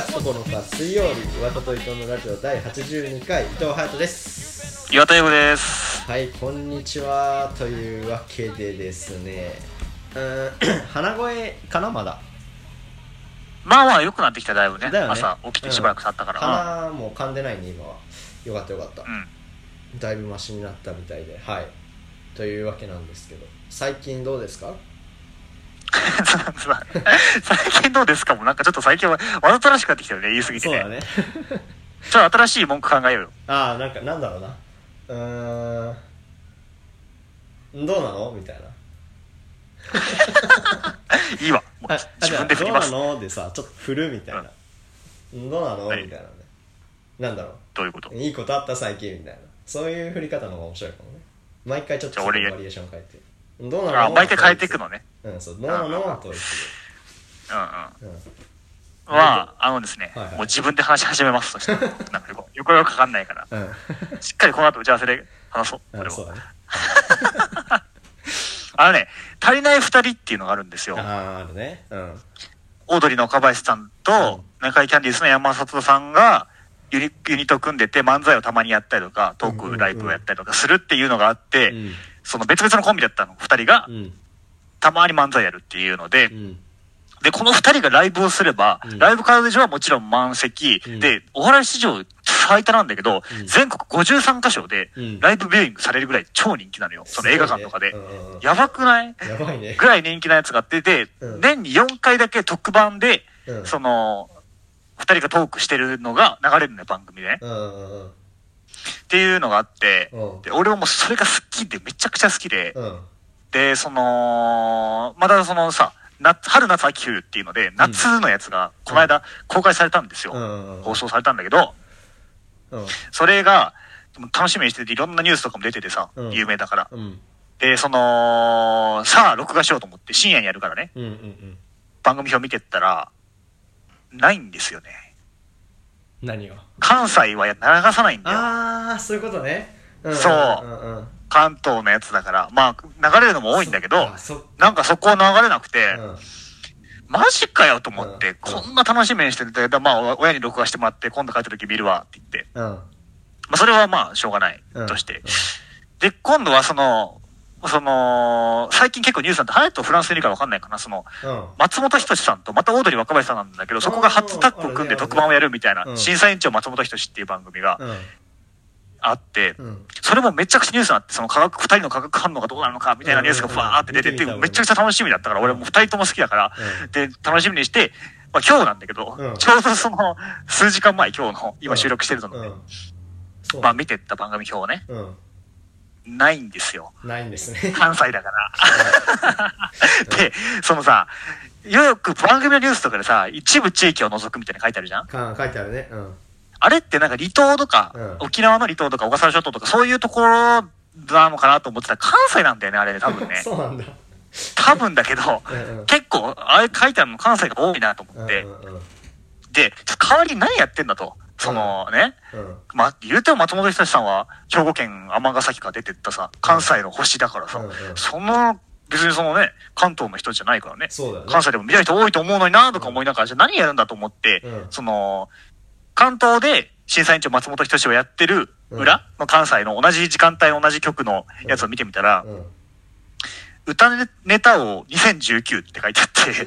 月9日水曜日岩田と伊藤のラジオ第82回伊藤隼人です。岩田英語です。はいこんにちは。というわけでですねうーん 鼻声かな？まだ。まあまあ良くなってきただいぶね。だよね。朝起きてしばらく経ったから。鼻もう噛んでないね今は。よかったよかった、うん。だいぶマシになったみたいで。はい。というわけなんですけど。最近どうですか？最近どうですかもうなんかちょっと最近はわざとらしくなってきたよね、言い過ぎてね。そうだね。ちょっと新しい文句考えようよ。ああなんかなんだろうな。うーん。どうなの？みたいな。いいわ。自分で振ります。どうなの？でさちょっと振るみたいな、どうなの、はい。みたいなね。なんだろどういうこと？ういいことあった最近みたいな。そういう振り方の方が面白いかもね。毎回ちょっとバリエーション変えて。どうなの？あ、毎回変えていくのね。うんそうどうなのと言ってうんうん。うん。まあ、あのですね、はいはい。もう自分で話し始めます。として。なんかよくよくよくかかんないから。うん。しっかりこの後打ち合わせで話そう。俺は。うんそうだね。あのね、足りない二人っていうのがあるんですよ。あああるね。うん。オードリーの岡林さんと、中井キャンディーズの山里さんが、ユニユニット組んでて漫才をたまにやったりとか、トークライブをやったりとかするっていうのがあって、うん。その別々のコンビだったの、二人が。う、んたまに漫才やるっていうので、うん。で、この二人がライブをすれば、うん。ライブ会場はもちろん満席、うん。で、お笑い史上最多なんだけど、うん。全国53カ所でうん。ライブビューイングされるぐらい超人気なのよ。その映画館とかで。ねやばくない？やばいね。ぐらい人気なやつがあって、で、うん。年に4回だけ特番で、うん。その、二人がトークしてるのが流れるのよ、番組でね。っていうのがあって、うん。で、俺はもうそれが好きで、めちゃくちゃ好きで、うんで、その、まだそのさ、夏、春夏秋冬っていうので、夏のやつが、この間公開されたんですよ。うん放送されたんだけど、うん。それが、楽しみにしてて、いろんなニュースとかも出ててさ、うん。有名だから。うん。で、その、さあ、録画しようと思って、深夜にやるからね、うんうんうん。番組表見てったら、ないんですよね。何が？関西はや流さないんだよ。ああそういうことね。んそうんうん関東のやつだから。まあ、流れるのも多いんだけど、なんかそこは流れなくて、うん。マジかよと思って、うん。こんな楽しみにしてて、でまあ、親に録画してもらって、今度帰った時見るわって言って。うん。まあ、それはまあ、しょうがないうんとして。で、今度はその、その、最近結構ニュースなんて、ハヤトフランスにいるからわかんないかな、その、うん。松本人志さんと、またオードリー若林さんなんだけど、そこが初タッグを組んで特番をやるみたいなう、ん。審査委員長松本人志っていう番組がうんあって、うん。それもめちゃくちゃニュースになって、その化学、二人の化学反応がどうなるのかみたいなニュースがふわーって出てて、めちゃくちゃ楽しみだったから、俺もう二人とも好きだから、うん。で、楽しみにして、まあ今日なんだけど、うん。ちょうどその、数時間前、今日の、今収録してるので、まあ見てった番組表をね、うん。ないんですよ。ないんですね。関西だから。で、そのさ、よく番組のニュースとかでさ、一部地域を除くみたいな書いてあるじゃん。か書いてあるね。うんあれってなんか離島とか、うん。沖縄の離島とか小笠原諸島とかそういうところなのかなと思ってたら関西なんだよね、あれね、多分ね。そうなんだ。多分だけど、うんうん。結構、あれ書いてあるの関西が多いなと思って、うんうんで、代わりに何やってんだと。そのね、うん。まあ、言うても松本人志さんは兵庫県尼崎から出てったさ、関西の星だからさ、うんうん。その、別にそのね、関東の人じゃないからね。そうだよね。関西でも見たい人多いと思うのになとか思いながら、じゃあ何やるんだと思って、うん。その、関東で審査委員長松本人志をやってる裏の関西の同じ時間帯同じ曲のやつを見てみたら、うん。歌ネタを2019って書いてあって、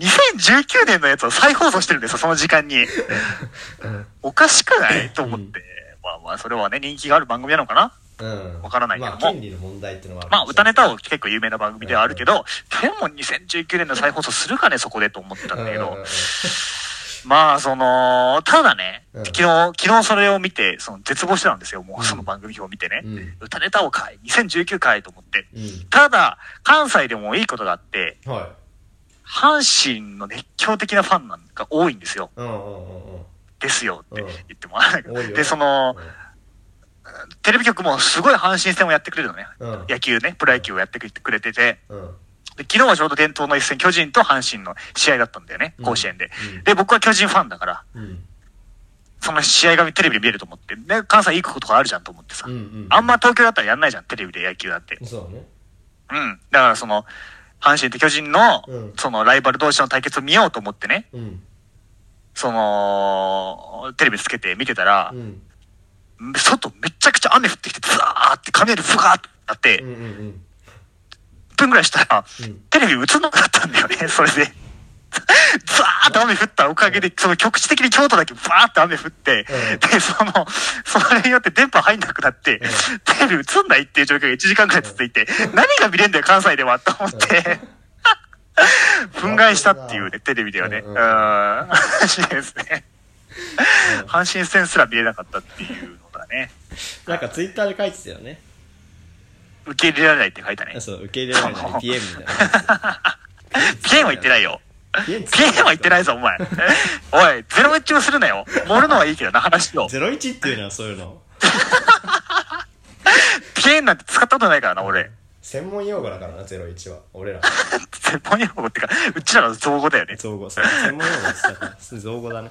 2019年のやつを再放送してるんですよ、その時間に。うん。おかしくない？と思って。まあまあ、それはね、人気がある番組なのかな？うん。わからないけども。まあ権利の問題っていうのはまあ、歌ネタタを結構有名な番組ではあるけど、でも2019年の再放送するかね、そこでと思ってたんだけど、まあ、その、ただね、うん昨日、昨日それを見て、その絶望してたんですよ、もうその番組表を見てね。うん。歌ネタをかい、2019回と思って。うん。ただ、関西でもいいことがあって、はい。阪神の熱狂的なファンなんが多いんですよ。ですよってうん。言ってもらわないけどで、その、テレビ局もすごい阪神戦をやってくれるのね。うん。野球ね、プロ野球をやってくれてて、うんで昨日はちょうど伝統の一戦、巨人と阪神の試合だったんだよね、うん甲子園で。うんで、僕は巨人ファンだから、うんその試合がテレビで見えると思って、で、関西行くことがあるじゃんと思ってさ。うんうんあんま東京だったらやんないじゃん、テレビで野球だって。そうねうん。だからその、阪神と巨人の、うんそのライバル同士の対決を見ようと思ってね、うんその、テレビつけて見てたらう、ん外めちゃくちゃ雨降ってきて、ザーって雷ふがーってなって、うんうんうん1分ぐらいしたら、うん。テレビ映んなくなったんだよね、それで。ザーって雨降ったおかげで、その局地的に京都だけバーって雨降って、うん。で、その、それによって電波入んなくなって、テレビ映んないっていう状況が1時間くらい続いて、何が見れんだよ、関西では、と思って、憤慨したっていうね、テレビではね。ううん。ん、話ですね。阪神戦すら見れなかったっていうのだね。なんかツイッターで書いてたよね受け入れられないって書いたね。そう受け入れられない PM みたいな ピエンは言ってないよ。ピエンピエンは言ってないぞ、お前。おい、ゼロ一をするなよ。盛るのはいいけどな、話を。01っていうのはそういうの ピエンなんて使ったことないからな、俺。専門用語だからな01は俺ら専門用語ってか、うちらの造語だよね。造語そう専門用語って言ったから造語だね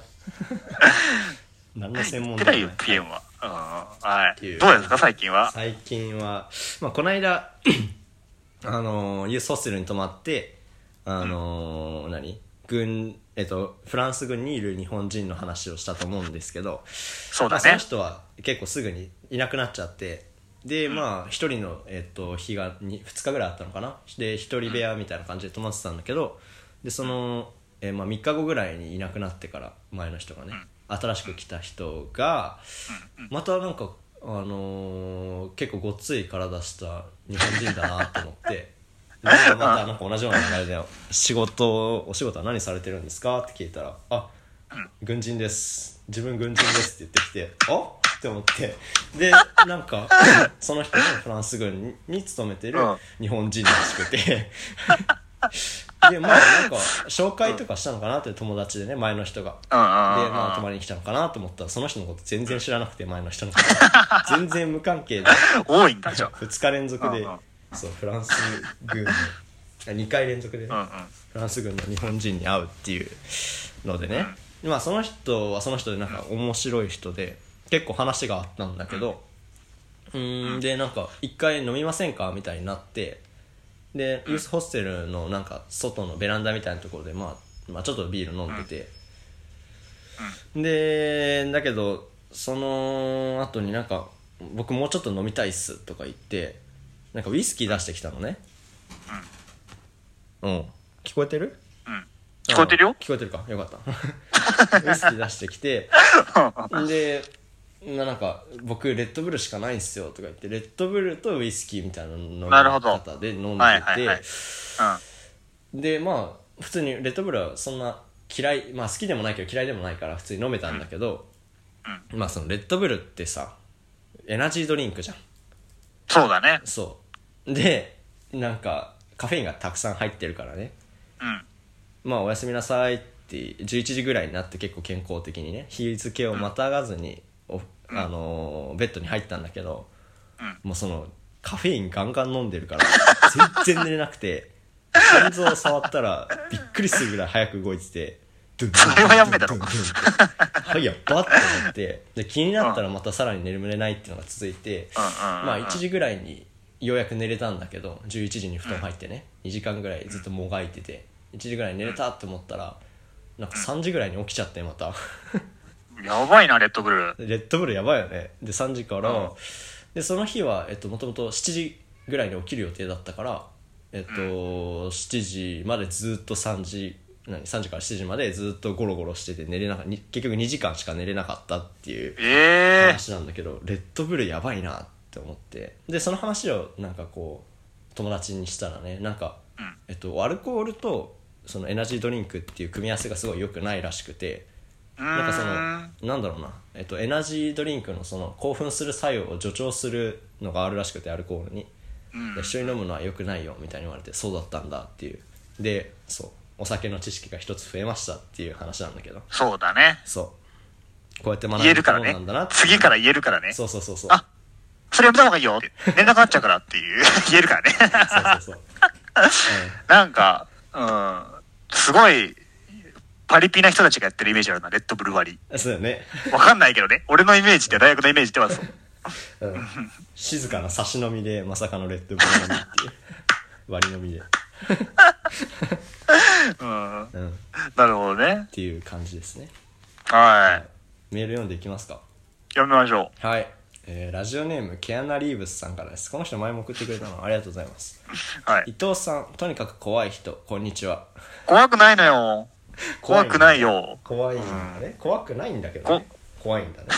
何の専門だ言ってないよ、ピエンは。うん、はい。どうですか、最近は？最近は、まあ、この間 あのーユースホステルに泊まってあのー何？軍えっとフランス軍にいる日本人の話をしたと思うんですけどまあ、そのそうだね。人は結構すぐにいなくなっちゃってでまあ一人の、えっと日が 2, 日ぐらいあったのかな？で一人部屋みたいな感じで泊まってたんだけどでその、えーまあ、3日後ぐらいにいなくなってから前の人がね、新しく来た人がまたなんか、あのー結構ごっつい体した日本人だなと思って。でまたなんか同じような流れで仕事お仕事は何されてるんですかって聞いたら「あ軍人です。自分軍人です」って言ってきて「あ？って思って。でなんかその人もフランス軍に勤めてるうん。日本人らしくて でまあなんか紹介とかしたのかなって友達でね前の人が。で。まあ泊まりに来たのかなと思ったらその人のこと全然知らなくて前の人のこと。全然無関係で。多いんだ、じゃ2日連続で。そうフランス軍の2回連続でね。フランス軍の日本人に会うっていうのでね、まあその人はその人でなんか面白い人で結構話があったんだけど。うーんでなんか一回飲みませんかみたいになってでユースホステルのなんか外のベランダみたいなところで、まあ、まあちょっとビール飲んでて、でだけどその後になんか僕もうちょっと飲みたいっすとか言ってなんかウイスキー出してきたのね。うん。聞こえてる？うん。聞こえてるよ。あ聞こえてるか。よかった。ウイスキー出してきて。でななんか僕レッドブルしかないんすよとか言ってレッドブルとウイスキーみたいな飲み方で飲んでて。でまあ普通にレッドブルはそんな嫌いまあ好きでもないけど嫌いでもないから普通に飲めたんだけど、まあそのレッドブルってさエナジードリンクじゃんそうだね。そうでなんかカフェインがたくさん入ってるからねうん。まあおやすみなさいって11時ぐらいになって結構健康的にね日付をまたがずにお、あのーベッドに入ったんだけど、もうそのカフェインガンガン飲んでるから全然寝れなくて心臓を触ったらびっくりするぐらい早く動いててそれははいやばって思ってで気になったらまたさらに眠れないっていうのが続いて、まあ1時ぐらいにようやく寝れたんだけど11時に布団入ってね、2時間ぐらいずっともがいてて1時ぐらいに寝れたって思ったらなんか3時ぐらいに起きちゃってまたやばいな、レッドブル。レッドブルやばいよね。で3時から、うん。でその日はえっともともと7時ぐらいに起きる予定だったからえっと、7時までずっと3時何？3時から7時までずっとゴロゴロしてて寝れなかに結局2時間しか寝れなかったっていうええ話なんだけど、レッドブルやばいなって思って。でその話をなんかこう友達にしたらねなんか、えっと、アルコールとそのエナジードリンクっていう組み合わせがすごい良くないらしくてなんかそのなんだろうな、えっと、エナジードリンクのその興奮する作用を助長するのがあるらしくてアルコールに、で一緒に飲むのは良くないよみたいに言われてそうだったんだっていう。でそう。お酒の知識が一つ増えましたっていう話なんだけど。そうだね。そう。こうやって学ん言えるからね。次から言えるからね。そうそうそうそう。あそれやめた方がいいよって。連絡なっちゃうからっていう、言えるからね。そうそうそう、なんか、うん、すごい、パリピな人たちがやってるイメージあるな、レッドブル割うん、そうだよね、り。わかんないけどね。俺のイメージって、大学のイメージではそう。うん、静かな差し飲みでまさかのレッドブル飲みっていう割り飲みで、うん。うん、っなるほどね。ていう感じですねはい。メール読んでいきますか読みましょはい、えーラジオネームケアナ・リーブスさんからですこの人前も送ってくれたのありがとうございますう。はい。伊藤さんとにかく怖い人こんにちは怖くないのよ。怖くないよ。怖いんだね、怖くないんだけど、ね、怖いんだね。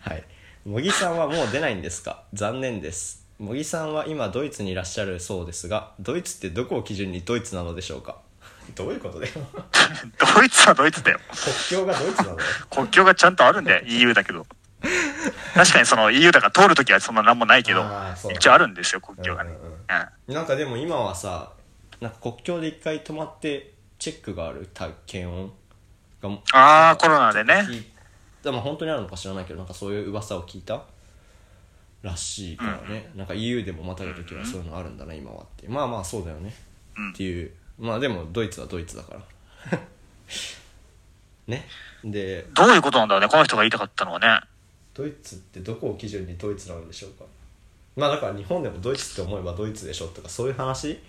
はい。茂木さんはもう出ないんですか？残念です。茂木さんは今ドイツにいらっしゃるそうですがドイツってどこを基準にドイツなのでしょうか？どういうことだよ。ドイツはドイツだよ。国境がドイツなの？よ国境がちゃんとあるんだよ。EU だけど。確かにその EU だから通るときはそんな何もないけど一応あるんですよ、国境がね。うんうんうんうん。なんかでも今はさなんか国境で一回止まってチェックがある体検温があーコロナでね。でも本当にあるのか知らないけどなんかそういう噂を聞いた。らしいからね、なんか EU でもまたぐ時はそういうのあるんだな、今はって。まあまあそうだよね、うん。っていう。まあでもドイツはドイツだから。ね。でどういうことなんだろうね、この人が言いたかったのはね。ドイツってどこを基準にドイツなのでしょうか。まあだから日本でもドイツって思えばドイツでしょとかそういう話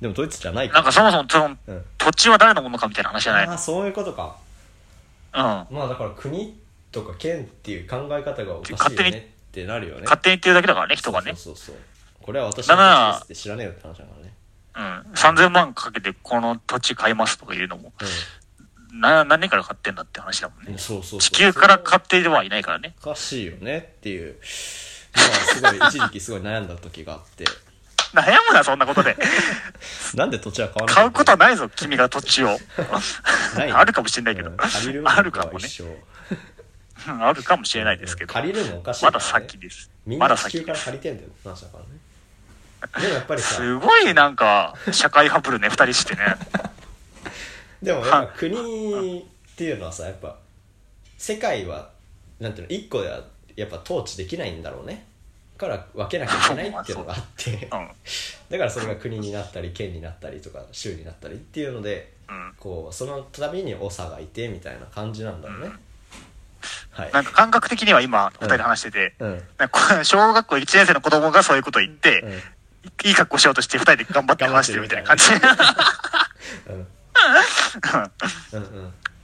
でもドイツじゃないなんかそもそもそのうん。土地は誰のものかみたいな話じゃない？ああそういうことか。うん。まあだから国とか県っていう考え方がおかしいよ勝手にねってなるよね。勝手に言ってるだけだからね、人がね。そうそうそう。これは私の土地ですって知らねえよって話だからね。うん。3000万かけてこの土地買いますとか言うのも、な、何年から買ってんだって話だもんうんね。そうそうそう。地球から買ってはいないからね。おかしいよねっていう。まあすごい一時期すごい悩んだ時があって悩むな、そんなことで。なんで土地は買わな買うことはなないぞ、君が土地を。ない あるかもしれないけど。あるかもね。あるかもしれないですけど。借りるのおかしいまだ先です。みんまだな地球から。借りてんだよ話だからねでもやっぱりさすごいなんか、社会ハブるね、二人してね。でもやっぱ国っていうのはさやっぱ世界はなんていうの一個ではやっぱ統治できないんだろうねだから分けなきゃいけないっていうのがあって うん。だからそれが国になったり県になったりとか州になったりっていうのでうん。こうその度に長がいてみたいな感じなんだろうね、はい。なんか感覚的には今、二人で話してて、うん。なんか小学校1年生の子供がそういうことを言って、うん。いい格好しようとして二人で頑張って話してるみたいな感じ。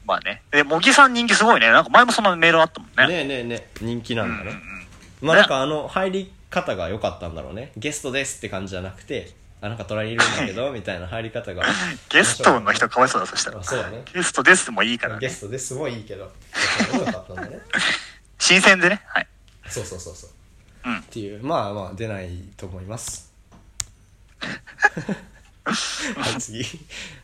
まあね。で、茂木さん人気すごいね。なんか前もそんなメールあったもんね。ねえねえねえ。人気なんだね、うんうんうんまあなんかあの入り方が良かったんだろうね。ゲストですって感じじゃなくてあなんか隣にいるんだけどみたいな入り方が。ゲストの人かわいそうだ、そしたら。あ。そうだね。ゲストですもいいからね。ゲストですもいいけど。ね。新鮮でね。はい。そうそうそうそう、うん。っていうまあまあ出ないと思います。はい次。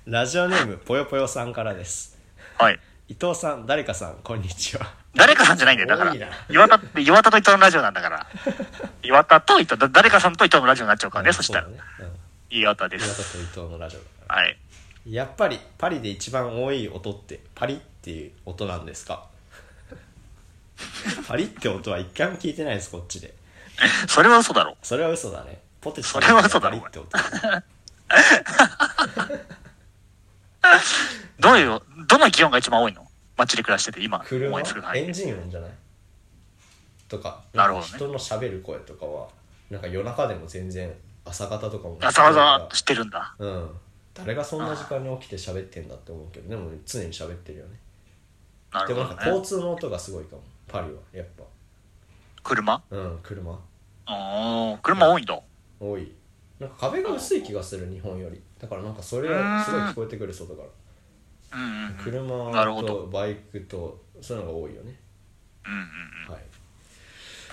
ラジオネームぽよぽよさんからです。はい。伊藤さん誰かさんこんにちは誰かさんじゃないんだよ、だから。岩田岩田と伊藤のラジオなんだから。岩田と伊藤、だ誰かさんと伊藤のラジオになっちゃうからね、そしたら。岩田で岩田す。と伊藤のラジオはい。やっぱりパリで一番多い音ってパリっていう音なんですか？パリって音は一回も聞いてないですこっちで。それは嘘だろ。それは嘘だね。ポテチそれは嘘だろ。パリって音。どういう、どの気温が一番多いの？街で暮らしてて、今、車思いつく。エンジン音じゃない？とかなるほど人の喋る声とかはなんか夜中でも全然朝方とかも朝々してるんだ。うん。誰がそんな時間に起きて喋ってんだって思うけどでも常に喋ってるよね。なるでもほどね。なんか交通の音がすごいかも。パリはやっ車？ぱうん車。あー車多いん。だ。多い。なんか壁が薄い気がする日本より。だからなんかそれがすごい聞こえてくる外からうんうんうん。車とバイクとそういうのが多いよね。うんうんうん。はい。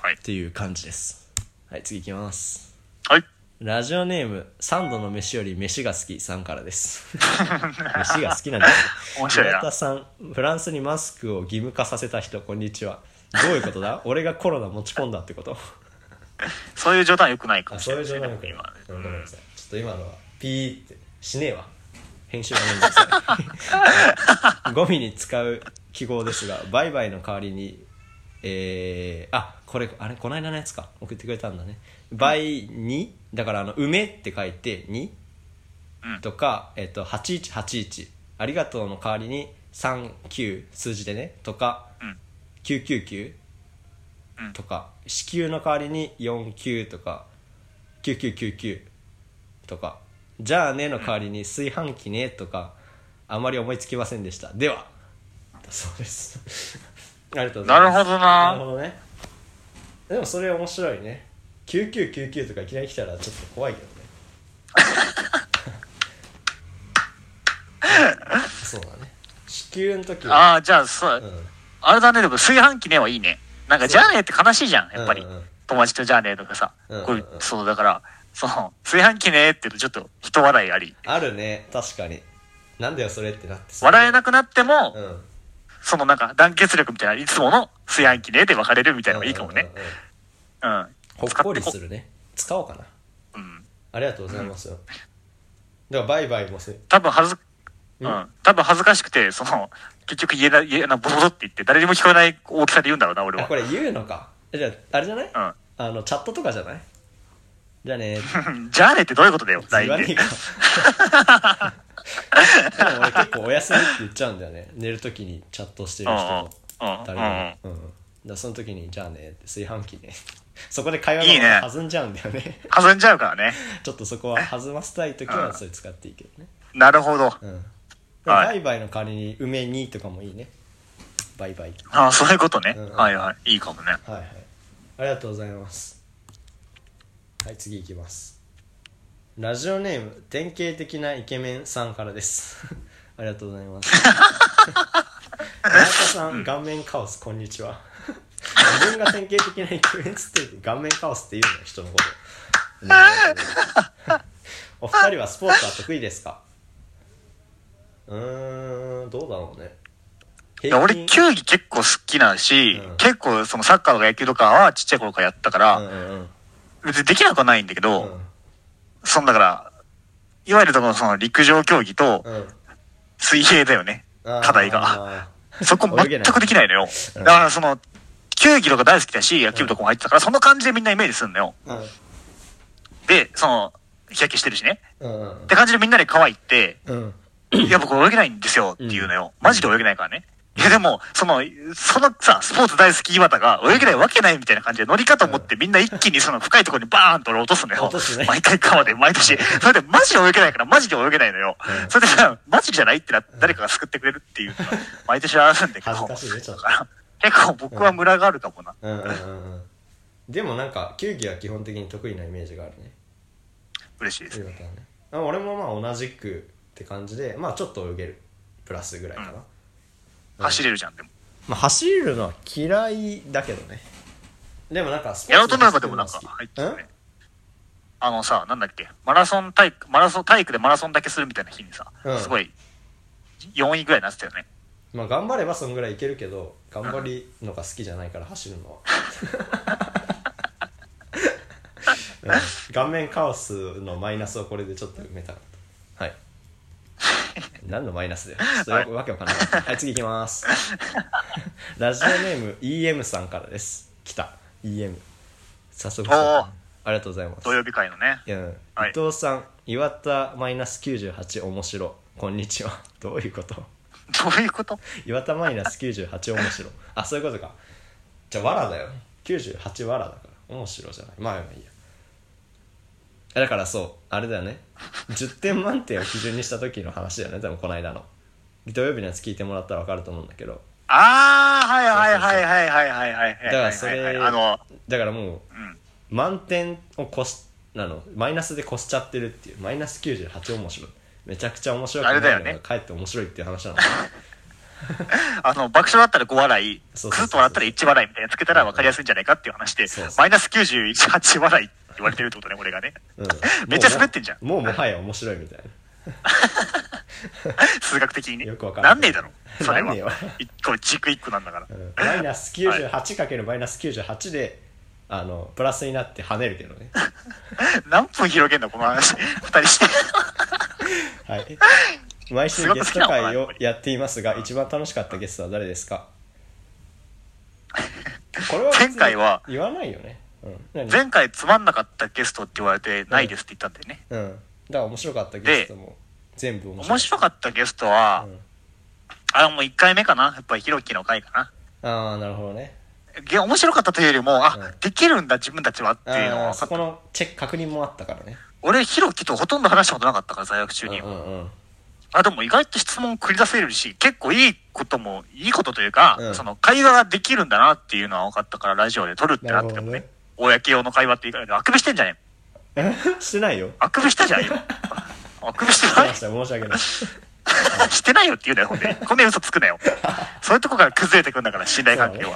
はい。っていう感じです。はい次いきます。はい。ラジオネーム3度の飯より飯が好きさんからです。飯が好きなんだ面白いな。岩田さんフランスにマスクを義務化させた人こんにちは。どういうことだ？俺がコロナ持ち込んだってこと？そういう冗談良くないかあもしそうい。うれないですね。冗談よく今ね。ごめんなさい。ちょっと今のはピーって。しねえわ編集がめんどくさい。ゴミに使う記号ですがバイバイの代わりにえー、あこれあれこの間のやつか。送ってくれたんだね。バイにだからあの梅って書いて2、とか、えっと8181ありがとうの代わりに39数字でね。とか、うん999、とか子宮の代わりに49とか9999とか。じゃあねの代わりに炊飯器ねとかあまり思いつきませんでした。ではだそうです。ありがとうござます。ないるほどな。るなほどね。でもそれ面白いね。9999とかいきなり来たらちょっと怖いけどね。そうだね。子宮の時はああ、じゃあ、そう、うん。あれだね、でも炊飯器ねはいいね。なんか、じゃあねって悲しいじゃん、やっぱり。うんうん。友達とじゃあねとかさ。うんうんうん。こうそう、だから、その、炊飯器ねって言うとちょっと人笑いあり。あるね確かになんだよそれってなってさ笑えなくなっても、うんそのなんか団結力みたいな、いつもの炊飯器ねで分かれるみたいなのがいいかもね。うんうんうんうん。ほっこりするね使おうかなうん。ありがとうございますよ、だからバイバイもせ多分恥ず、ううんん。多分恥ずかしくて、その、結局言えない、言えない、ボソボソって言って、誰にも聞こえない大きさで言うんだろうな、俺はあこ。れ言うのかえじゃああれじゃない、うん。あのチャットとかじゃない？じゃあね。じゃあねってどういうことだよ、言 LINE で。でも俺結構お休みって言っちゃうんだよね。寝るときにチャットしてる人と。うんうん。誰にも。うんうんだその時に「じゃあね」って炊飯器ね。そこで会話いいね。が弾んじゃうんだよね。弾んじゃうからね。ちょっとそこは弾ませたい時はそれ使っていいけどね。なるほど。うん。はい。バイバイの代わりに梅にとかもいいね。バイバイ。ああ、そういうことね。はいはい。いいかもね。はいはい。ありがとうございますはい次いきます。ラジオネーム典型的なイケメンさんからです。ありがとうございます。田中さん顔面カオスこんにちは。自分が典型的なイケメンっつってる顔面カオスって言うの人のこと。ねお二人はスポーツは得意ですか？うーんどうだろうね。俺、球技結構好きなし、うん。結構そのサッカーとか野球とかはちっちゃい頃からやったから、うんうんうん別にできなくはないんだけど、うんそのだから、いわゆるところのその陸上競技とうん水泳だよね。あー課題が。そこ全くできないのよ。うんだからその、球技とか大好きだし、野球とかも入ってたから、その感じでみんなイメージするのよ。うんで、その、日焼けしてるしね。うんうんって感じでみんなで可愛いって、うんいや、僕泳げないんですよって言うのよ。マジで泳げないからね。いや、でも、その、そのさ、スポーツ大好き岩田が泳げないわけないみたいな感じで乗り方持ってみんな一気にその深いところにバーンと落とすのよ。落とすね毎回川で、毎年。それでマジで泳げないからマジで泳げないのよ。うんそれでさ、マジじゃないってな誰かが救ってくれるっていうのが、毎年あるんだけど。恥ずかしいねちょっと結構僕はムラがあるかもな。うんうんうんうんでもなんか球技は基本的に得意なイメージがあるね嬉しいです。ねあ俺もまあ同じくって感じでまあちょっと泳げるプラスぐらいかな、走れるじゃん、でも。まあ走るのは嫌いだけどね。でもなんかスポやろうーツと思えばでもなんか入ってるね。あのさ、なんだっけ、マラソン体育、マラソン、体育でマラソンだけするみたいな日にさ、うん。すごい、4位ぐらいになってたよね。うんまあ頑張ればそんぐらいいけるけど頑張りのが好きじゃないから走るのは、うん、顔面カオスのマイナスをこれでちょっと埋めた 何のマイナスだよ。ちょっとわけわかんない。はい次いきます。ラジオネーム EM さんからです。来た。EM 早速ありがとうございます。土曜日会のね。いやはい。伊藤さん岩田マイナス98面白。こんにちは。どういうこと？どういうこと？岩田マイナス98面白。あそういうことか。じゃあわらだよ。98わらだから。面白じゃない。まあまあいいや。えだからそうあれだよね。10点満点を基準にした時の話だよね。多分この間の。土曜日のやつ聞いてもらったら分かると思うんだけど。ああはいはいはいはいはいはいはいだからそれあのだからもう、うん、満点を越しなのマイナスで越しちゃってるっていうマイナス98面白い。めちゃくちゃ面白くないのが、ね、帰って面白いっていう話なの。あの爆笑だったら5笑い、クスッと笑ったら1笑いみたいなつけたら分かりやすいんじゃないかっていう話で、マイナス98笑いっ言われてるってことね、俺がね。うん めっちゃ滑ってんじゃんもうもはや面白いみたいな 数学的にね。よくわかんないなんねえだろ。それは。一個、軸1個なんだから。うんマイナス98かけるマイナス98であのプラスになって跳ねるけどね 何分広げんのこの話。二人して。はい毎週ゲスト会をやっていますが一番楽しかったゲストは誰ですか？これは前回は言わないよねうん。何？前回つまんなかったゲストって言われて、ないですって言ったんだよね。うん。だから面白かったゲストも全部面白かったゲストは、うん。あ、もう1回目かな？やっぱりひろきの回かな。ああなるほどね。げ面白かったというよりも、あ、うん。できるんだ自分たちはっていうのああが分かった。そこのチェック確認もあったからね。俺、ひろきとほとんど話したことなかったから、在学中に。うんうんうん。あ、でも意外と質問繰り出せるし、結構いいことも、いいことというか、うん。その会話ができるんだなっていうのは分かったから、ラジオで撮るってなってもね。公用の会話って言うから、あくびしてんじゃねえ してないよあくびしたじゃん、今。あくびしてない申し訳ない してないよって言うなよ、ほんで。こんな嘘つくなよ。そういうとこから崩れてくんだから、信頼関係は。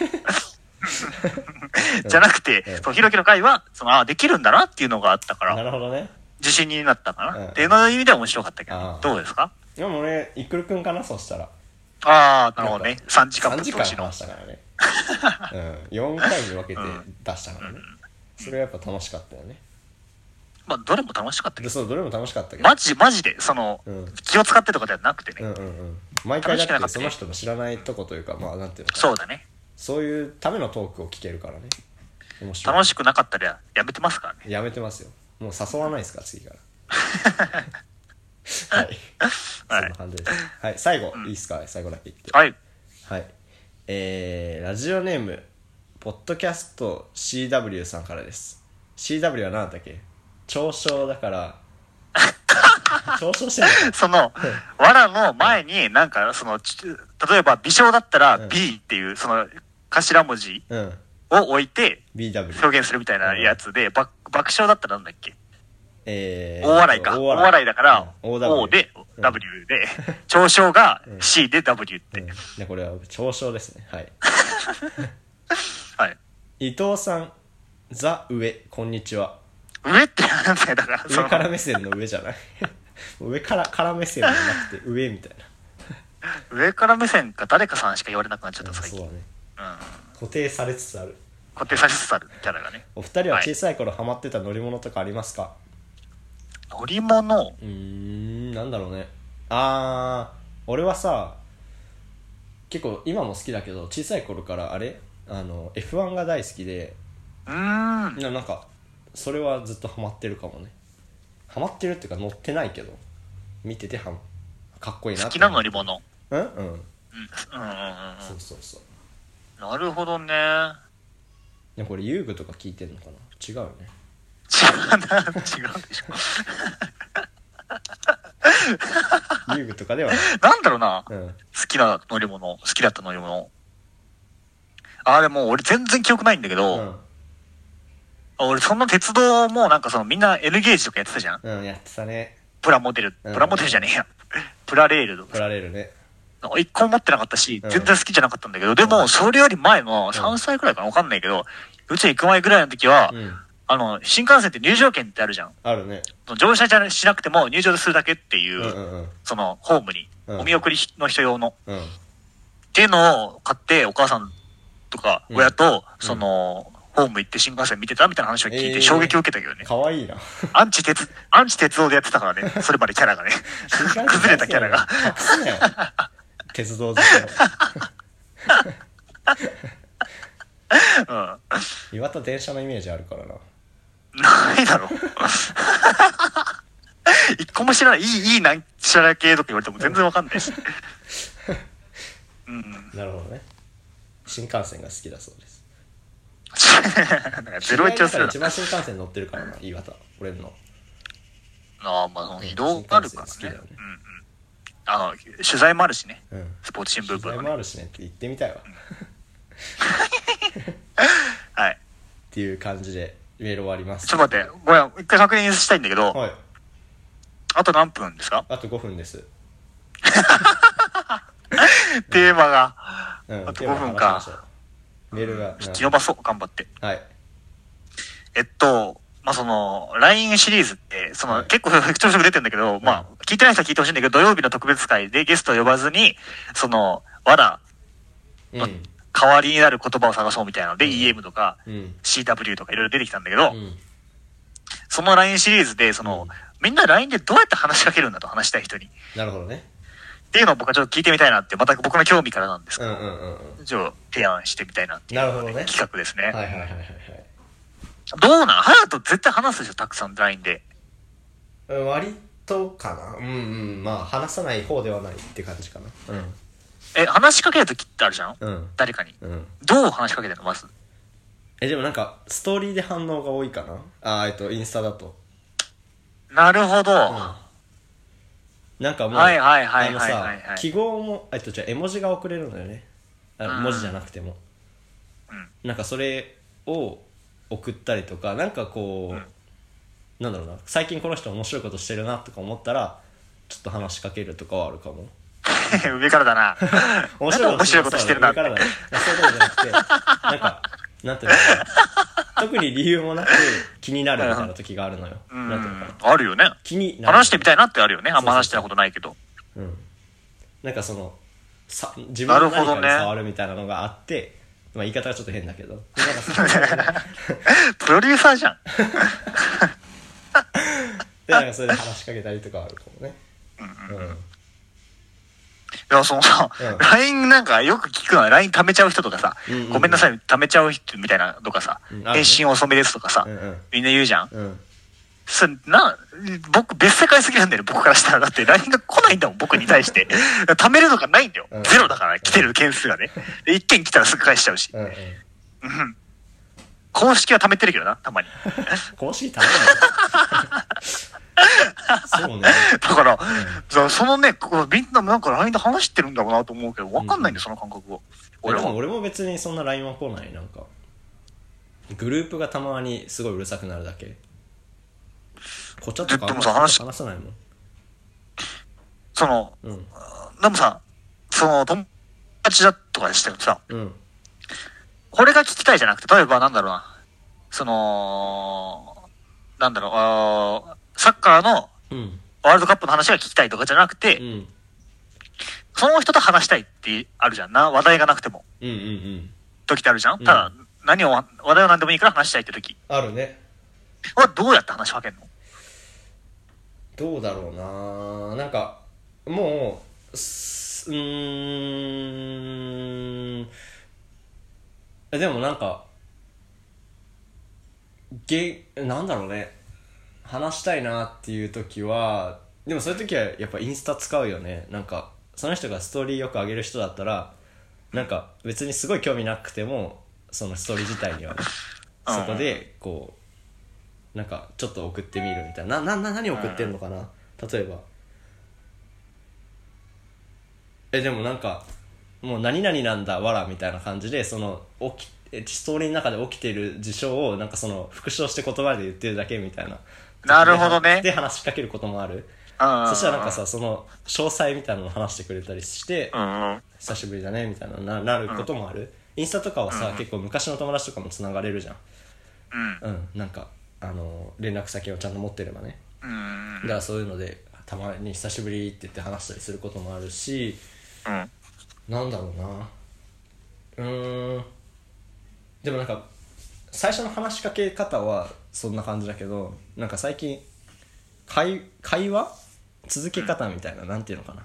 じゃなくてうん、そう、ひろきの会は、その、あ、できるんだなっていうのがあったかなら、るほどね自信になったかうんな。っていうの意味では面白かったけあどー、どうですか？でも俺いくるくんかなそしたらああ、なるほどね。3時間3ぶっ通しの話。したからねうん。4回に分けて出したからね。それはやっぱ楽しかったよね。まあ、どれも楽しかったけど、でそうどれも楽しかったけど。マジ、マジで、そのうん、気を使ってとかではなくてね。うんうんうん。毎回だってその人の知らないとこというかまあなんていうのそうだね。そういうためのトークを聞けるからね。面白い。楽しくなかったらやめてますからね。やめてますよ。もう誘わないですか次から。はい。そんな感じです。はい。最後、いいっすか？最後だけ言って。はい。はいえー、ラジオネームポッドキャスト CW さんからです。CW は何だっけ？嘲笑だから。嘲笑してるその、わらの前に、なんか、その、ち例えば、微笑だったらうん。B っていう、その、頭文字うん。を置いて表現するみたいなやつで、爆爆笑だったらなんだっけ？えー、大笑いか。大笑い。だから、うん。O でうん W で、嘲笑が C で W って。うん。ねこれは嘲笑ですね。はい。はい。伊藤さんザ上こんにちは。上ってなんだよ、だから、上から目線の上じゃない。上からから目線じゃなくて上みたい上から目線か誰かさんしか言われなくなっちゃった、な最近。そうだね。うん。固定されつつある。固定させつつあるキャラがね。お二人は小さい頃ハマってた乗り物とかありますか？乗り物。うーんなんだろうね。あー俺はさ結構今も好きだけど小さい頃からあれ？あの F1 が大好きで。うーん。ななんかそれはずっとハマってるかもね。ハマってるっていうか乗ってないけど。見ててはかっこいいな好きな乗りり物。うん？うん。うん。うんうんうん。そうそうそう。うん。なるほどね。でもこれ遊具とか聞いてんのかな？違うよね。違うな、違うでしょ。遊具とかではないなんだろうな。うん好きな乗り物、好きだった乗り物。あー、でも俺全然記憶ないんだけど、うんあ俺そんな鉄道もなんかそのみんな N ゲージとかやってたじゃんうんやってたねプラモデル。うんプラモデルじゃねえや。プラレールとプか。ラレールね一個も持ってなかったし、うん全然好きじゃなかったんだけど、でもそれより前の3歳くらいかなわかんないけど、宇宙行く前ぐらいの時は、うんあの、新幹線って入場券ってあるじゃん。あるね乗車じゃしなくても入場するだけっていう、うんうんうんその、ホームに、うんお見送りの人用の。うんっていうのを買って、お母さんとかうん親と、その、ホーム行って新幹線見てたみたいな話を聞いえーて衝撃を受けたけどね。かわいいなアンチ鉄、アンチ鉄道でやってたからね。それまでキャラがね。崩れたキャラが。鉄道好きの うん。岩田電車のイメージあるからなないだろ。一個も知らない。いい、いいなんちゃら系とか言われても全然わかんないし。うん。なるほどね新幹線が好きだそうです なんかゼロ一をするな一。番新幹線乗ってるからな岩田俺のああ、まあ、移動があるからね。ねうんうん。あの、取材もあるしね。うんスポーツ新聞部のね。取材もあるしねって言ってみたいわっはい。ていう感じでメール終わります。ちょっと待って、ごめん、一回確認したいんだけど、はい。あと何分ですか？あと5分です。テーマが、うん。あとテーマ5分か。話しましょう。メールが。引き伸ばそう、頑張って。はい。えっと、まあ、その、LINE シリーズって、その、はい。結構ちょくちょく出てるんだけど、まあ、聞いてない人は聞いてほしいんだけど、土曜日の特別会でゲストを呼ばずに、その、わらうん代わりになる言葉を探そうみたいなので、うん。EM とかうん。CW とかいろいろ出てきたんだけど、うん。その LINE シリーズで、その、うん。みんな LINE でどうやって話しかけるんだと話したい人に。っなるほどね。ていうのを僕はちょっと聞いてみたいなって、また僕の興味からなんですけど、うんうんうんうん。一応提案してみたいなっていうなるほどね。企画ですね。はいはいはいはいはいどうなん？ハヤト絶対話すでしょ、たくさん LINE で。うん割とかな。うんうん。まあ話さない方ではないって感じかなえ、話しかけるときってあるじゃん？うん。うん誰かに。うん。どう話しかけてんの？まず。えでもなんかストーリーで反応が多いかな？あーえっとインスタだと。なるほど。なんかもうはいはいはいあのはいはい。はいさ記号もえっとじゃあ絵文字が送れるのよね。あうん。文字じゃなくても。なんかそれを送ったりとかなんかこうなんだろうな。最近この人面白いことしてるなとか思ったらちょっと話しかけるとかはあるかも 上からだな。面な。んか面白いことしてるなって。そう。だねそういうことじゃなくてなんかなんていうの特に理由もなく気になるみたいな時があるのよ、うん。なんていうのかな。あるよね。気になる。話してみたいなってあるよね。あんま話してたことないけど。うん、なんかそのさ自分の何かに触るみたいなのがあって、まあ、言い方がちょっと変だけど。プロデューサーじゃん。でなんかそれで話しかけたりとかあるかもね。うんいや、そのさ、うん LINE なんかよく聞くのは LINE 貯めちゃう人とかさ、ごめんなさい、貯めちゃう人みたいなとかさ、返信遅めですとかさ、みんな言うじゃん。うんそれな、僕、別世界すぎるんだよね、僕からしたら。だって LINE が来ないんだもん、僕に対して。貯めるのがないんだよ。うんゼロだから、来てる件数がね。で一件来たらすぐ返しちゃうし。うん公式は貯めてるけどな、たまに。公式頼むそうね。だから、そそのね、みんななんか LINE で話してるんだろうなと思うけど、わかんないんだよ、その感覚は。俺も俺も別にそんな LINE は来ない。なんかグループがたまにすごいうるさくなるだけ。こっちゃとか話話さないもん。その、うん。でもさ、その、友達だとかしてもさ、うん。これが聞きたいじゃなくて、例えばなんだろうな、その、なんだろう、あーサッカーのうん。ワールドカップの話が聞きたいとかじゃなくて、うん。その人と話したいってあるじゃんな、話題がなくても、うんうんうん。時ってあるじゃん、うん。ただ、何を、話題は何でもいいから話したいって時。あるね。はどうやって話しかけんの？どうだろうな。なんかもうすうーん。えでもなんかげなんだろうね話したいなっていう時はでもそういう時はやっぱインスタ使うよね。なんかその人がストーリーよく上げる人だったらなんか別にすごい興味なくてもそのストーリー自体には。ねうんそこでこうなんかちょっと送ってみるみたいな。ななな何送ってんのかな？例えば。えでもなんかもう何々なんだわらみたいな感じでその起きえストーリーの中で起きてる事象をなんかその復唱して言葉で言ってるだけみたいななるほどね。で話しかけることもある。うんそしたらなんかさその詳細みたいなのを話してくれたりしてうんうん。久しぶりだねみたいなななることもある。インスタとかはさ結構昔の友達とかもつながれるじゃん。うん。うん。なんかあの連絡先をちゃんと持ってればね。うん。だからそういうのでたまに久しぶりって言って話したりすることもあるしうん。なんだろうな。うーん。でもなんか最初の話しかけ方はそんな感じだけどなんか最近会会話？続け方みたいな、なんていうのかな？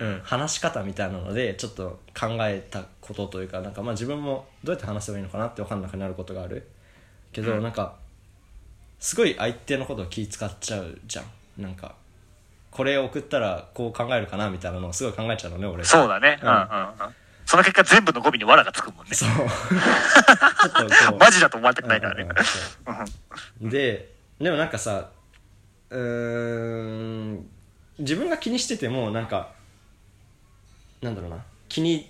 うん。うん、話し方みたいなのでちょっと考えたことというかなんかまあ自分もどうやって話せばいいのかなって分かんなくなることがある。けど、なんかすごい相手のことを気使っちゃうじゃん。なんかこれを送ったらこう考えるかなみたいなのをすごい考えちゃうのね俺。そうだね。ううんんうんうん。その結果全部の語尾に藁がつくもんね。そう。マジだと思われたくないからね。ででもなんかさうーん自分が気にしててもなんかなんだろうな。気に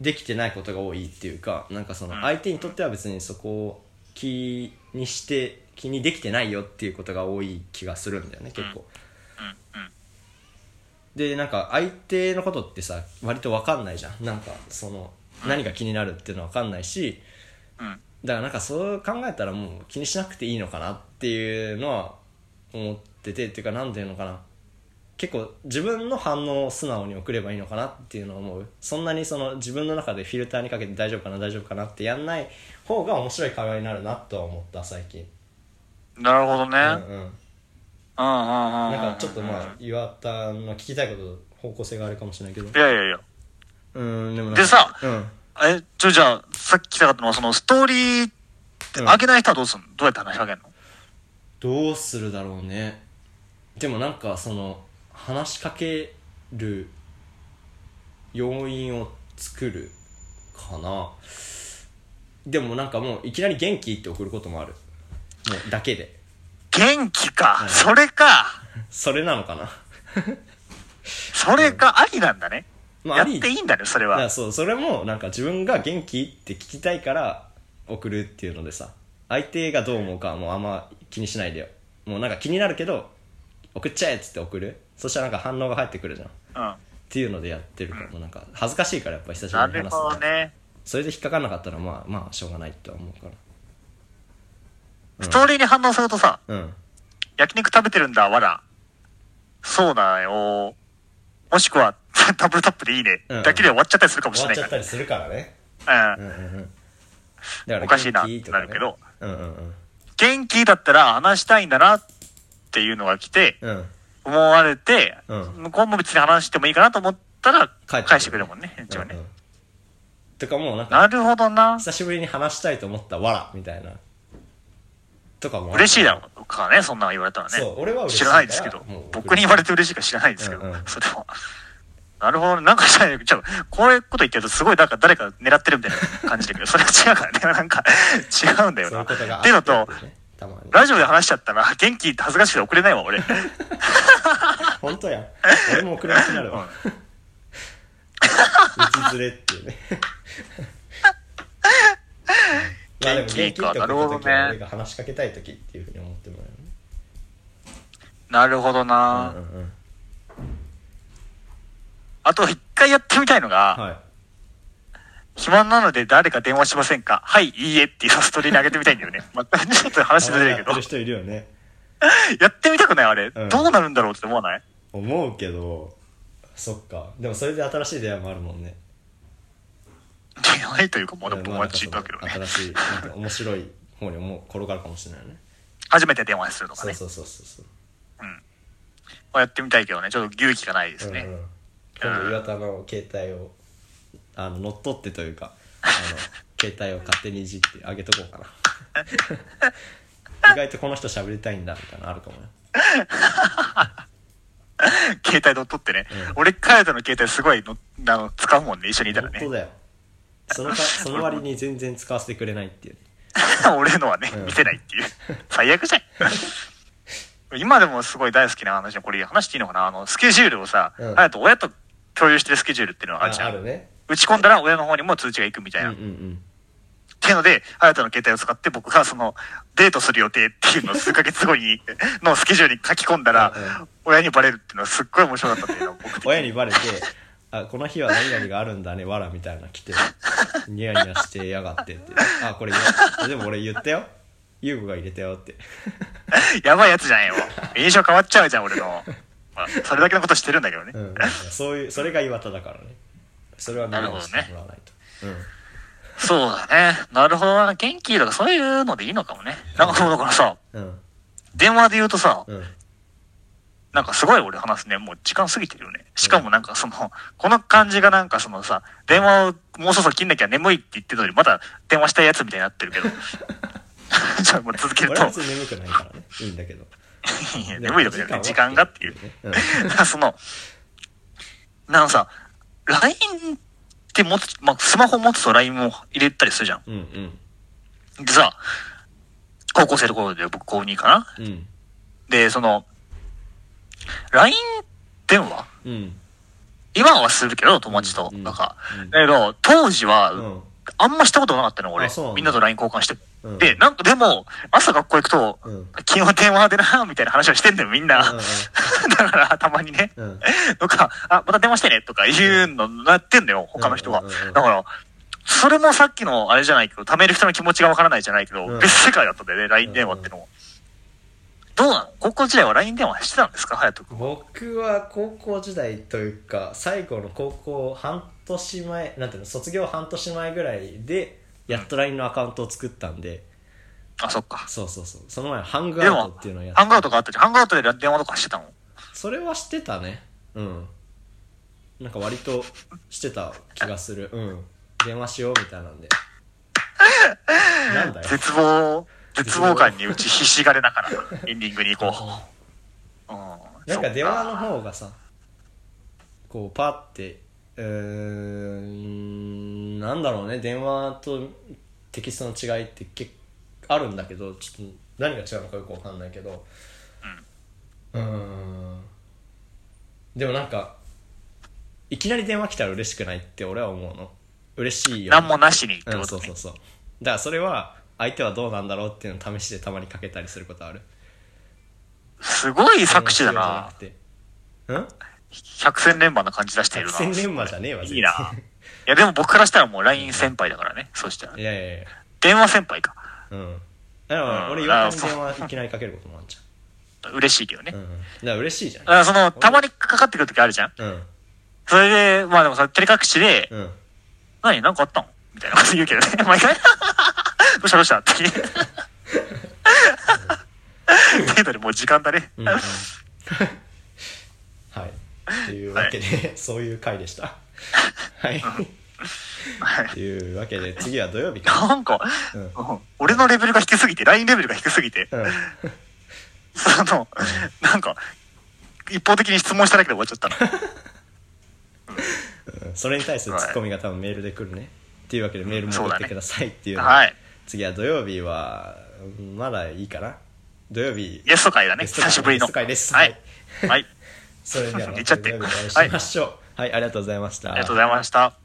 できてないことが多いっていうかなんかその相手にとっては別にそこを気にして気にできてないよっていうことが多い気がするんだよね結構、でなんか相手のことってさ割と分かんないじゃんなんかその何が気になるっていうのは分かんないしうん。だからなんかそう考えたらもう気にしなくていいのかなっていうのは思っててっていうか何ていうのかな結構自分の反応を素直に送ればいいのかなっていうのを思うそんなにその自分の中でフィルターにかけて大丈夫かな大丈夫かなってやんない方が面白い会話になるなとは思った最近なるほどね。うんうん。なんかちょっとまあ岩田の聞きたいこと方向性があるかもしれないけど。いやいやいや。うんでもでさうん。え、ちょ、じゃあ、さっき聞きたかったのは、そのストーリーってうん。上げない人はどうすんの？どうやって話しかけんの？どうするだろうね。でもなんかその話しかける要因を作るかな。でもなんかもういきなり元気って送ることもある。もうだけで元気か、うんそれか。それなのかな？それか、ありなんだね。やっまああり。ていいんだね、それは。そうそれもなんか自分が元気って聞きたいから送るっていうのでさ。相手がどう思うかはもうあんま気にしないでよ。もうなんか気になるけど送っちゃえっつって送る？そしたらなんか反応が返ってくるじゃん。っうん。ていうのでやってるから、もうなんか恥ずかしいからやっぱ久しぶなりに話するほどね。それで引っかかんなかったらまあまあしょうがないとは思うからストーリーに反応するとさ、うん焼肉食べてるんだ、わら。そうだよ。もしくは、ダブルタップでいいね。うんだけで終わっちゃったりするかもし終われないかっちゃったりするからねら。うん。うんうんうんだからおかしいなってなるけどうんうんうん元気だったら話したいんだなっていうのが来て、うん思われて、うん向こうも別に話してもいいかなと思ったら、返してくれるもんね、返事はね。うんうんとかもうなんかなるほどな。久しぶりに話したいと思ったわらみたいなとかも嬉しいだろうかね、そんなの言われたらね。そう俺は知らないですけど。僕に言われて嬉しいか知らないですけど、うんうんそれは。なるほど。なんかじゃあ、じゃあこういうこと言ってるとすごいなんか誰か狙ってるみたいな感じだけど、それは違うからね。なんか違うんだよな。そうっていうのと、ラジオで話しちゃったら元気って恥ずかしくて送れないわ、俺。本当やん俺も送れなくなるわ 道連れっていうね まあでも元気って送った時なるほどね。は俺が話しかけたい時っていうふうに思ってもらなるほどえな、うんうんうん。あと一回やってみたいのが、はい。暇なので誰か電話しませんか？はい、いいえっていうストーリーに上げてみたいんだよね。また、ちょっと話ずれるけど。やってる。人いるよね。やってみたくないあれ、うん。どうなるんだろうって思わない？思うけどそっか。でもそれで新しい出会いもあるもんね出会いというか、まだうん友達だけどね。新しいなんか面白い方に思う転がるかもしれないよね初めて電話するとかね。そうそうそうそうそうまあやってみたいけどね、ちょっと勇気がないですね。うんうん今度岩田の携帯をあの乗っ取ってというかあの 携帯を勝手にいじってあげとこうかな 意外とこの人喋りたいんだみたいなのあるかもよ携帯乗っ取ってね。うん俺、カヤタの携帯すごいのあの使うもんね、一緒にいたらね本。当だよそのかその割に全然使わせてくれないっていう 俺のはね、うん見せないっていう。最悪じゃん。今でもすごい大好きな話で、これ話していいのかな？あの、スケジュールをさ、うんあと親と共有してるスケジュールっていうのがあるじゃん。ね打ち込んだら親の方にも通知が行くみたいな。うんうんうんっていうので、あやたの携帯を使って僕がその、デートする予定っていうのを数ヶ月後に、のスケジュールに書き込んだら親にバレるっていうのはすっごい面白かったっていうのは僕親にバレてあこの日は何々があるんだねわらみたいなの来てニヤニヤしてやがってってあこれでも俺言ったよ優子が入れたよってやばいやつじゃんよ。印象変わっちゃうじゃん、俺の。まあ、それだけのことしてるんだけどね。うん、そういうそれが岩田だからねそれは見直してもらわないとそうだね。なるほどな。元気とかそういうのでいいのかもね。なんかそうだからさ、うんうん電話で言うとさ、うんなんかすごい俺話すね。もう時間過ぎてるよね。しかもなんかその、この感じがなんかそのさ、電話をもうそろそろ切んなきゃ眠いって言ってたのに、まだ電話したいやつみたいになってるけど。じゃあもう続けると俺は、眠くないからねいいんだけどいや眠いとかじゃない時間がっていう。うん その、なんかさ、LINE って持つ、まあ、スマホ持つと LINE も入れたりするじゃん。うんうんでさ、高校生の頃で僕高2かなうんで、その、LINE 電話？うん。今はするけど、友達と。うん。なんか。うん。だけど、当時は、うん。あんましたことなかったの、俺。みんなと LINE 交換して。うん。で、なんかでも、朝学校行くと、うん。昨日電話でな、みたいな話をしてんだよ、みんな。だから、たまにね。うん。とか、あ、また電話してね、とか言うのなってんだよ、他の人は。だから、それもさっきのあれじゃないけど、貯める人の気持ちがわからないじゃないけど、うん。別世界だったんだよね、LINE 電話ってのも。どうなの高校時代は LINE 電話してたんですか？隼人君。僕は高校時代というか最後の高校半年前なんていうの卒業半年前ぐらいでやっと LINE のアカウントを作ったんで、あ、そっか。そうそうそう。その前ハングアウトっていうのをやっハングアウトがあったじゃん。ハングアウトで電話とかしてたの？それはしてたね。うん。なんか割としてた気がする。うん。電話しようみたいなんで。なんだよ。絶望、絶望感に打ちひしがれながらエンディングに行こう。うん。なんか電話の方がさこうパってうーんなんだろうね電話とテキストの違いって結構あるんだけどちょっと何が違うのかよくわかんないけど。うーん。でもなんかいきなり電話来たら嬉しくないって俺は思うの。嬉しいよ何もなしにってうん、ことね。そうそうそう。だからそれは相手はどうなんだろうっていうのを試してたまにかけたりすることある？すごい作詞だな。うん？百戦錬磨な感じ出しているな。百戦錬磨じゃねえわいいな。いや、でも僕からしたらもう LINE 先輩だからね。そうしたら。いやいやいや電話先輩か。うんだか俺岩田に電話いきなりかけることもあるじ嬉しいけどねゃん、。うん、だから嬉しいじゃんあその、たまにかかってくる時あるじゃん。うんそれで、まあでもさ、照れ隠しで、うん何？なんかあったの？みたいなこと言うけどね。毎回。どうしたどうしたって言う。程度でもう時間だね。うんうん。はい。っていうわけで、そういう回でした。はい。ってい。うわけで次は土曜日か。なんか、俺のレベルが低すぎて、LINE レベルが低すぎて、うん。その、なんか、一方的に質問しただけで終わっちゃったの。うん。それに対するツッコミが多分メールで来るね。っていうわけでメールも送ってくださいっていうのはい。次は土曜日はうんまだいいかな？土曜日ゲスト会だね。久しぶりの。ゲスト会ですはい。はい。それではま言っちゃってお会いしましょうはい、ありがとうございましたありがとうございました。